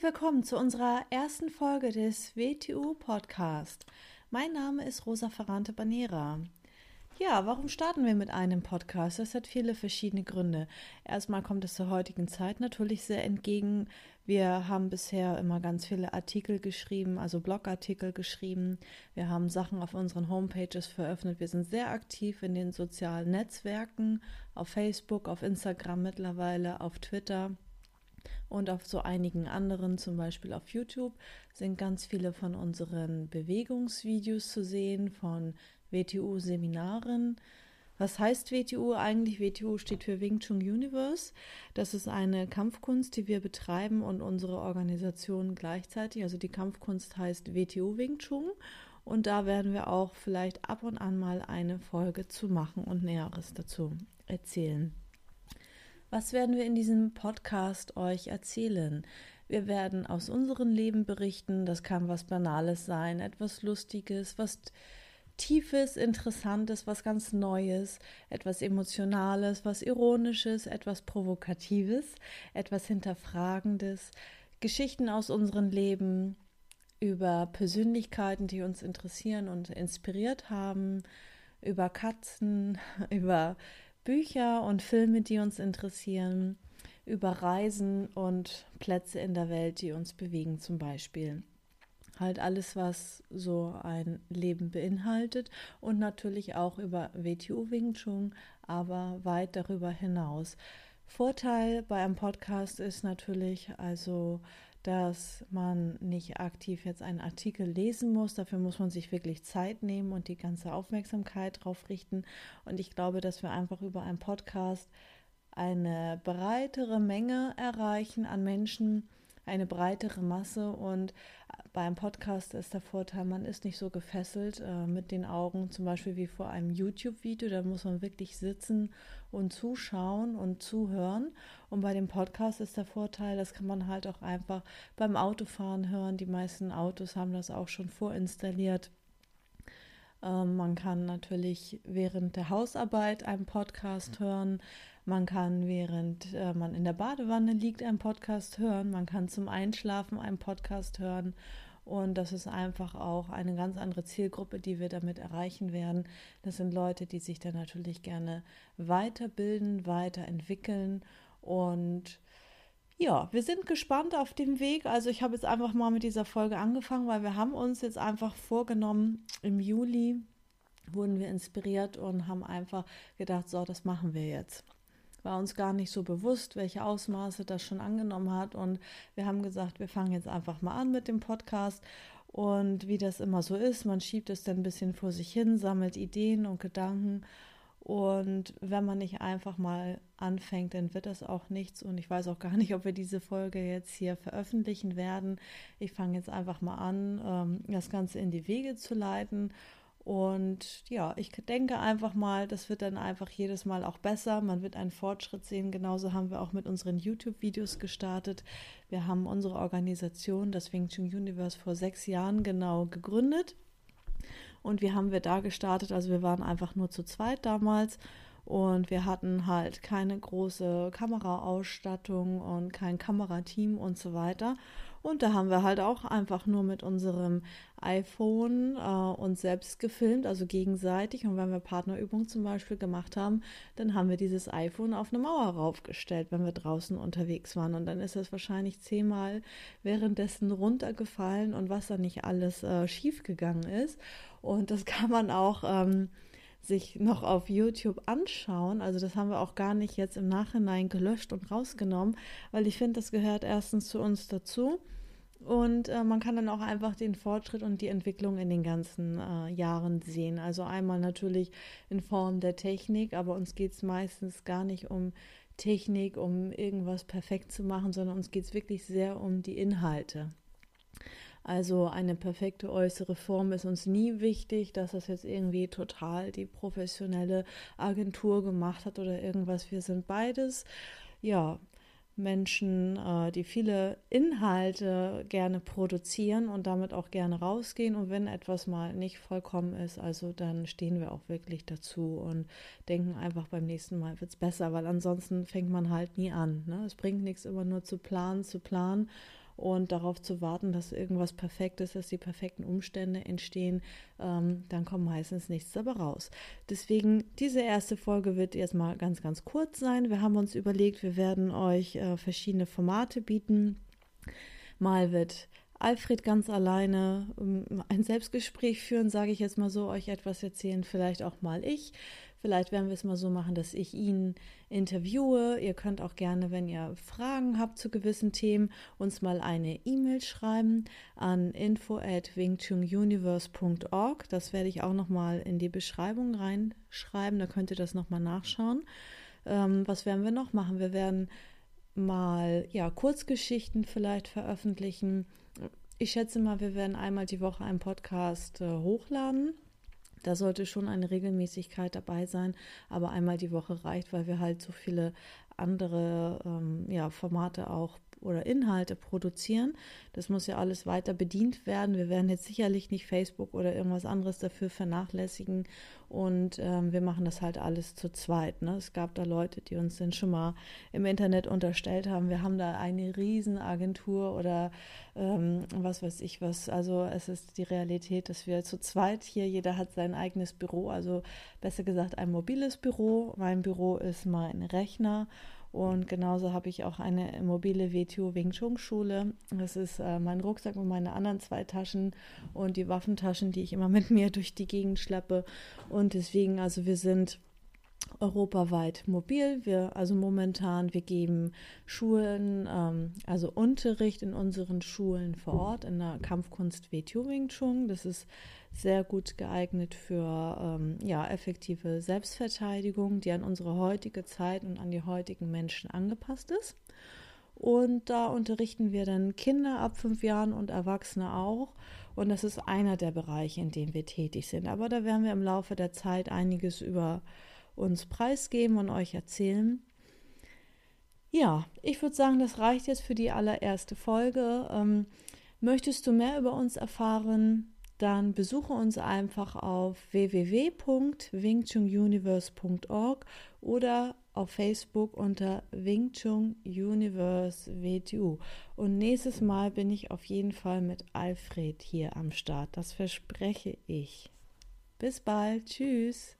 Herzlich willkommen zu unserer ersten Folge des WTU Podcast. Mein Name ist Rosa Ferrante Banera. Ja, warum starten wir mit einem Podcast? Das hat viele verschiedene Gründe. Erstmal kommt es zur heutigen Zeit natürlich sehr entgegen. Wir haben bisher immer ganz viele Artikel geschrieben, also Blogartikel geschrieben. Wir haben Sachen auf unseren Homepages veröffentlicht. Wir sind sehr aktiv in den sozialen Netzwerken, auf Facebook, auf Instagram mittlerweile, auf Twitter. Und auf so einigen anderen, zum Beispiel auf YouTube, sind ganz viele von unseren Bewegungsvideos zu sehen, von WTU-Seminaren. Was heißt WTU eigentlich? WTU steht für Wing Chun Universe. Das ist eine Kampfkunst, die wir betreiben und unsere Organisation gleichzeitig. Also die Kampfkunst heißt WTU Wing Chun. Und da werden wir auch vielleicht ab und an mal eine Folge zu machen und Näheres dazu erzählen. Was werden wir in diesem Podcast euch erzählen? Wir werden aus unserem Leben berichten. Das kann was Banales sein, etwas Lustiges, was Tiefes, Interessantes, was ganz Neues, etwas Emotionales, was Ironisches, etwas Provokatives, etwas Hinterfragendes, Geschichten aus unserem Leben über Persönlichkeiten, die uns interessieren und inspiriert haben, über Katzen, über Bücher und Filme, die uns interessieren, über Reisen und Plätze in der Welt, die uns bewegen zum Beispiel. Halt alles, was so ein Leben beinhaltet und natürlich auch über WTU Wing Chun, aber weit darüber hinaus. Vorteil bei einem Podcast ist natürlich also, dass man nicht aktiv jetzt einen Artikel lesen muss. Dafür muss man sich wirklich Zeit nehmen und die ganze Aufmerksamkeit drauf richten. Und ich glaube, dass wir einfach über einen Podcast eine breitere Menge erreichen an Menschen, eine breitere Masse und beim Podcast ist der Vorteil, man ist nicht so gefesselt äh, mit den Augen, zum Beispiel wie vor einem YouTube-Video. Da muss man wirklich sitzen und zuschauen und zuhören. Und bei dem Podcast ist der Vorteil, das kann man halt auch einfach beim Autofahren hören. Die meisten Autos haben das auch schon vorinstalliert. Ähm, man kann natürlich während der Hausarbeit einen Podcast hören. Man kann, während äh, man in der Badewanne liegt, einen Podcast hören. Man kann zum Einschlafen einen Podcast hören. Und das ist einfach auch eine ganz andere Zielgruppe, die wir damit erreichen werden. Das sind Leute, die sich dann natürlich gerne weiterbilden, weiterentwickeln. Und ja, wir sind gespannt auf dem Weg. Also ich habe jetzt einfach mal mit dieser Folge angefangen, weil wir haben uns jetzt einfach vorgenommen, im Juli wurden wir inspiriert und haben einfach gedacht, so, das machen wir jetzt war uns gar nicht so bewusst, welche Ausmaße das schon angenommen hat. Und wir haben gesagt, wir fangen jetzt einfach mal an mit dem Podcast. Und wie das immer so ist, man schiebt es dann ein bisschen vor sich hin, sammelt Ideen und Gedanken. Und wenn man nicht einfach mal anfängt, dann wird das auch nichts. Und ich weiß auch gar nicht, ob wir diese Folge jetzt hier veröffentlichen werden. Ich fange jetzt einfach mal an, ähm, das Ganze in die Wege zu leiten und ja, ich denke einfach mal, das wird dann einfach jedes Mal auch besser. Man wird einen Fortschritt sehen. Genauso haben wir auch mit unseren YouTube-Videos gestartet. Wir haben unsere Organisation, das Wing Chun Universe, vor sechs Jahren genau gegründet. Und wie haben wir da gestartet? Also wir waren einfach nur zu zweit damals und wir hatten halt keine große Kameraausstattung und kein Kamerateam und so weiter. Und da haben wir halt auch einfach nur mit unserem iPhone äh, uns selbst gefilmt, also gegenseitig. Und wenn wir Partnerübungen zum Beispiel gemacht haben, dann haben wir dieses iPhone auf eine Mauer raufgestellt, wenn wir draußen unterwegs waren. Und dann ist es wahrscheinlich zehnmal währenddessen runtergefallen und was da nicht alles äh, schiefgegangen ist. Und das kann man auch. Ähm, sich noch auf YouTube anschauen. Also das haben wir auch gar nicht jetzt im Nachhinein gelöscht und rausgenommen, weil ich finde, das gehört erstens zu uns dazu. Und äh, man kann dann auch einfach den Fortschritt und die Entwicklung in den ganzen äh, Jahren sehen. Also einmal natürlich in Form der Technik, aber uns geht es meistens gar nicht um Technik, um irgendwas perfekt zu machen, sondern uns geht es wirklich sehr um die Inhalte. Also eine perfekte äußere Form ist uns nie wichtig, dass das jetzt irgendwie total die professionelle Agentur gemacht hat oder irgendwas. Wir sind beides. Ja, Menschen, äh, die viele Inhalte gerne produzieren und damit auch gerne rausgehen. Und wenn etwas mal nicht vollkommen ist, also dann stehen wir auch wirklich dazu und denken einfach beim nächsten Mal wird es besser, weil ansonsten fängt man halt nie an. Ne? Es bringt nichts immer nur zu planen, zu planen und darauf zu warten, dass irgendwas perfekt ist, dass die perfekten Umstände entstehen, ähm, dann kommt meistens nichts dabei raus. Deswegen, diese erste Folge wird erstmal ganz, ganz kurz sein. Wir haben uns überlegt, wir werden euch äh, verschiedene Formate bieten. Mal wird Alfred ganz alleine ähm, ein Selbstgespräch führen, sage ich jetzt mal so, euch etwas erzählen, vielleicht auch mal ich. Vielleicht werden wir es mal so machen, dass ich ihn interviewe. Ihr könnt auch gerne, wenn ihr Fragen habt zu gewissen Themen, uns mal eine E-Mail schreiben an info at wingchunguniverse.org. Das werde ich auch nochmal in die Beschreibung reinschreiben. Da könnt ihr das nochmal nachschauen. Ähm, was werden wir noch machen? Wir werden mal ja Kurzgeschichten vielleicht veröffentlichen. Ich schätze mal, wir werden einmal die Woche einen Podcast äh, hochladen. Da sollte schon eine Regelmäßigkeit dabei sein, aber einmal die Woche reicht, weil wir halt so viele andere ähm, ja, Formate auch oder Inhalte produzieren. Das muss ja alles weiter bedient werden. Wir werden jetzt sicherlich nicht Facebook oder irgendwas anderes dafür vernachlässigen. Und ähm, wir machen das halt alles zu zweit. Ne? Es gab da Leute, die uns dann schon mal im Internet unterstellt haben, wir haben da eine Riesenagentur oder ähm, was weiß ich was. Also es ist die Realität, dass wir zu zweit hier, jeder hat sein eigenes Büro, also besser gesagt ein mobiles Büro. Mein Büro ist mein Rechner und genauso habe ich auch eine mobile WTO Wing Chun Schule. Das ist äh, mein Rucksack und meine anderen zwei Taschen und die Waffentaschen, die ich immer mit mir durch die Gegend schleppe. Und deswegen, also wir sind europaweit mobil. Wir, also momentan, wir geben Schulen, ähm, also Unterricht in unseren Schulen vor Ort in der Kampfkunst WTO Wing Chun. Das ist sehr gut geeignet für ähm, ja, effektive Selbstverteidigung, die an unsere heutige Zeit und an die heutigen Menschen angepasst ist. Und da unterrichten wir dann Kinder ab fünf Jahren und Erwachsene auch. Und das ist einer der Bereiche, in denen wir tätig sind. Aber da werden wir im Laufe der Zeit einiges über uns preisgeben und euch erzählen. Ja, ich würde sagen, das reicht jetzt für die allererste Folge. Ähm, möchtest du mehr über uns erfahren? dann besuche uns einfach auf www.wingchunguniverse.org oder auf Facebook unter Wing Chun Universe WTU. Und nächstes Mal bin ich auf jeden Fall mit Alfred hier am Start. Das verspreche ich. Bis bald. Tschüss.